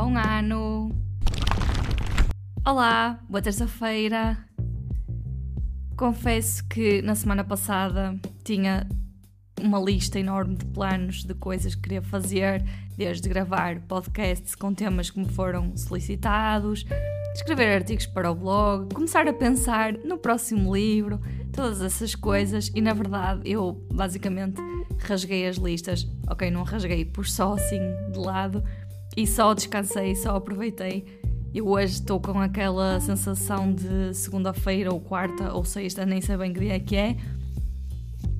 Bom ano! Olá, boa terça-feira. Confesso que na semana passada tinha uma lista enorme de planos de coisas que queria fazer, desde gravar podcasts com temas que me foram solicitados, escrever artigos para o blog, começar a pensar no próximo livro, todas essas coisas, e na verdade eu basicamente rasguei as listas. Ok, não rasguei, pus só assim de lado e só descansei, só aproveitei. Eu hoje estou com aquela sensação de segunda-feira ou quarta ou sexta, nem sei bem que dia é que é,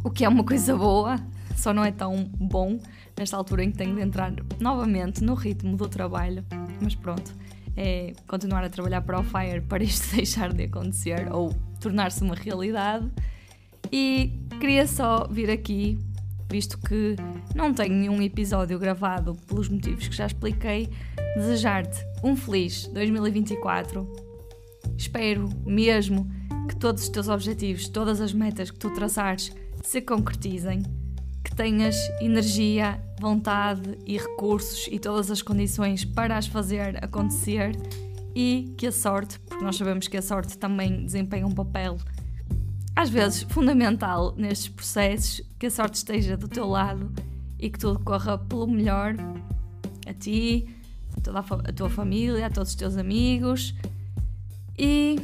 o que é uma coisa boa, só não é tão bom nesta altura em que tenho de entrar novamente no ritmo do trabalho, mas pronto, é continuar a trabalhar para o Fire para isto deixar de acontecer ou tornar-se uma realidade. E queria só vir aqui, visto que não tenho nenhum episódio gravado pelos motivos que já expliquei, desejar-te um feliz 2024. Espero mesmo que todos os teus objetivos, todas as metas que tu traçares se concretizem, que tenhas energia, vontade e recursos e todas as condições para as fazer acontecer e que a sorte, porque nós sabemos que a sorte também desempenha um papel às vezes fundamental nestes processos, que a sorte esteja do teu lado e que tudo corra pelo melhor a ti, a, toda a, tua família, a todos os teus amigos e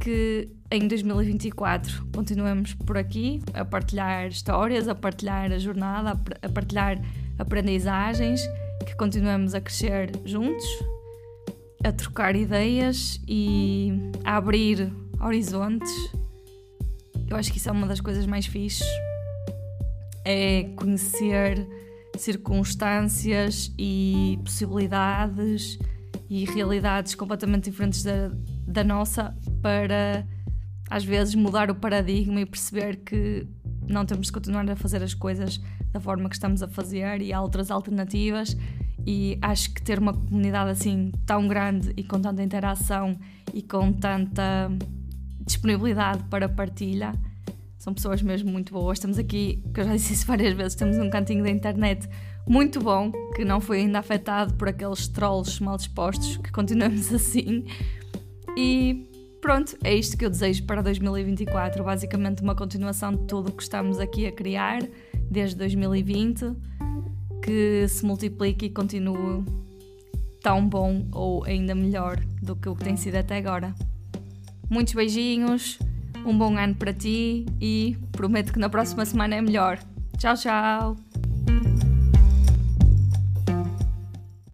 que em 2024 continuemos por aqui a partilhar histórias, a partilhar a jornada, a partilhar aprendizagens, que continuemos a crescer juntos, a trocar ideias e a abrir horizontes. Eu acho que isso é uma das coisas mais fixes. É conhecer circunstâncias e possibilidades e realidades completamente diferentes da, da nossa para às vezes mudar o paradigma e perceber que não temos de continuar a fazer as coisas da forma que estamos a fazer e há outras alternativas e acho que ter uma comunidade assim tão grande e com tanta interação e com tanta disponibilidade para partilha são pessoas mesmo muito boas. Estamos aqui, que eu já disse isso várias vezes, temos um cantinho da internet muito bom, que não foi ainda afetado por aqueles trolls mal dispostos, que continuamos assim. E pronto, é isto que eu desejo para 2024. Basicamente, uma continuação de tudo o que estamos aqui a criar desde 2020, que se multiplique e continue tão bom ou ainda melhor do que o que tem sido até agora. Muitos beijinhos, um bom ano para ti e prometo que na próxima semana é melhor. Tchau, tchau!